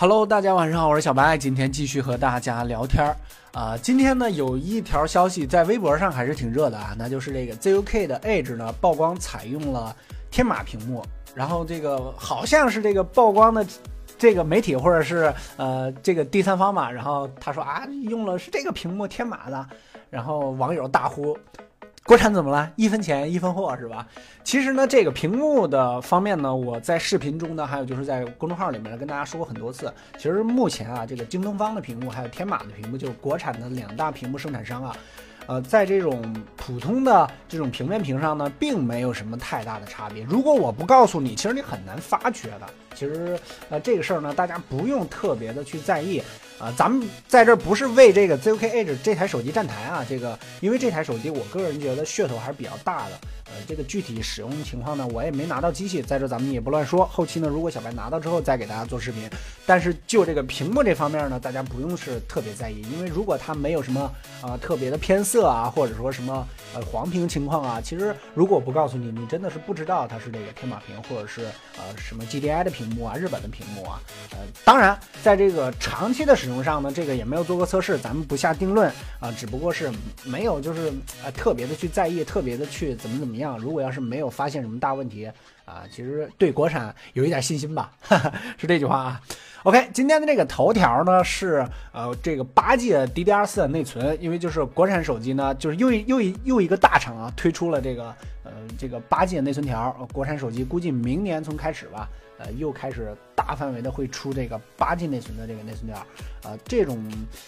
Hello，大家晚上好，我是小白，今天继续和大家聊天儿啊。今天呢，有一条消息在微博上还是挺热的啊，那就是这个 ZUK 的 Edge 呢曝光采用了天马屏幕，然后这个好像是这个曝光的这个媒体或者是呃这个第三方嘛，然后他说啊用了是这个屏幕天马的，然后网友大呼。国产怎么了？一分钱一分货是吧？其实呢，这个屏幕的方面呢，我在视频中呢，还有就是在公众号里面，跟大家说过很多次。其实目前啊，这个京东方的屏幕还有天马的屏幕，就是国产的两大屏幕生产商啊，呃，在这种普通的这种平面屏上呢，并没有什么太大的差别。如果我不告诉你，其实你很难发觉的。其实呃，这个事儿呢，大家不用特别的去在意。啊，咱们在这不是为这个 ZUK Edge 这台手机站台啊，这个因为这台手机我个人觉得噱头还是比较大的。呃，这个具体使用情况呢，我也没拿到机器，在这咱们也不乱说。后期呢，如果小白拿到之后再给大家做视频。但是就这个屏幕这方面呢，大家不用是特别在意，因为如果它没有什么啊特别的偏色啊，或者说什么呃黄屏情况啊，其实如果不告诉你，你真的是不知道它是这个天马屏或者是呃什么 GDI 的屏幕啊，日本的屏幕啊。呃，当然在这个长期的使用上呢，这个也没有做过测试，咱们不下定论啊，只不过是没有就是呃特别的去在意，特别的去怎么怎么。样，如果要是没有发现什么大问题啊，其实对国产有一点信心吧，是这句话啊。OK，今天的这个头条呢是呃这个八 G 的 DDR4 内存，因为就是国产手机呢就是又一又一又一个大厂啊推出了这个呃这个八 G 的内存条，国产手机估计明年从开始吧。呃，又开始大范围的会出这个八 G 内存的这个内存条，呃，这种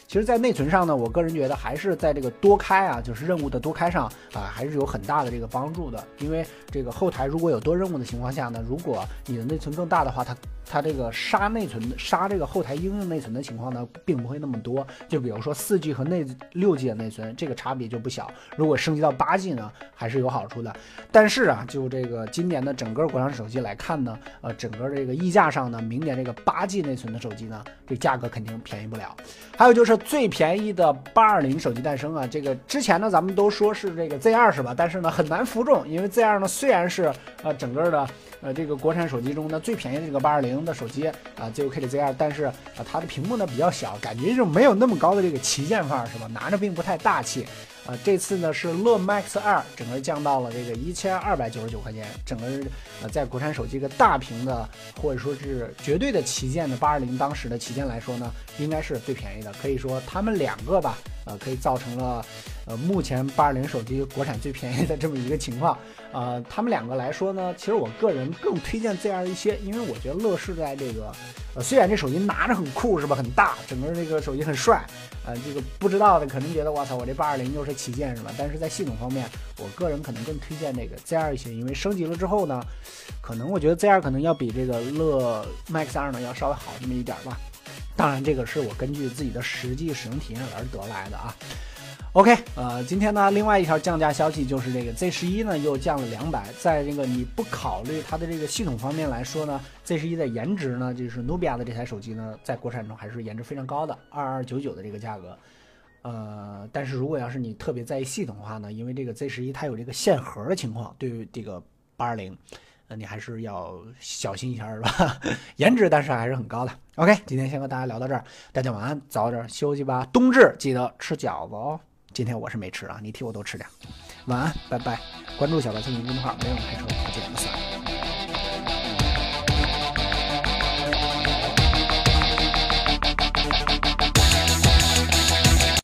其实，在内存上呢，我个人觉得还是在这个多开啊，就是任务的多开上啊，还是有很大的这个帮助的。因为这个后台如果有多任务的情况下呢，如果你的内存更大的话，它它这个杀内存、杀这个后台应用内存的情况呢，并不会那么多。就比如说四 G 和内六 G 的内存，这个差别就不小。如果升级到八 G 呢，还是有好处的。但是啊，就这个今年的整个国产手机来看呢，呃，整个这个溢价上呢，明年这个八 G 内存的手机呢，这价格肯定便宜不了。还有就是最便宜的八二零手机诞生啊，这个之前呢，咱们都说是这个 Z 二是吧？但是呢，很难服众，因为 Z 二呢虽然是呃整个的呃这个国产手机中呢最便宜的这个八二零。的手机啊，ZUK 的 Z2，但是啊，它的屏幕呢比较小，感觉就没有那么高的这个旗舰范儿，是吧？拿着并不太大气。啊，这次呢是乐 Max 二，整个降到了这个一千二百九十九块钱，整个呃在国产手机个大屏的或者说是绝对的旗舰的八二零当时的旗舰来说呢，应该是最便宜的，可以说他们两个吧，呃，可以造成了呃目前八二零手机国产最便宜的这么一个情况。呃，他们两个来说呢，其实我个人更推荐 Z 二一些，因为我觉得乐视在这个呃虽然这手机拿着很酷是吧，很大，整个这个手机很帅，呃，这个不知道的可能觉得我操，我这八二零又是。旗舰是吧？但是在系统方面，我个人可能更推荐这个 ZR 一些，因为升级了之后呢，可能我觉得 ZR 可能要比这个乐 Max 二呢要稍微好那么一点吧。当然，这个是我根据自己的实际使用体验而得来的啊。OK，呃，今天呢，另外一条降价消息就是这个 Z 十一呢又降了两百，在这个你不考虑它的这个系统方面来说呢，Z 十一的颜值呢，就是 Nubia 的这台手机呢，在国产中还是颜值非常高的，二二九九的这个价格。呃，但是如果要是你特别在意系统的话呢，因为这个 Z 十一它有这个限核的情况，对于这个八二零，那，你还是要小心一下，是吧？颜值但是还是很高的。OK，今天先和大家聊到这儿，大家晚安，早点休息吧。冬至记得吃饺子哦。今天我是没吃啊，你替我多吃点。晚安，拜拜。关注小白森林公众号，没有开车不见不散。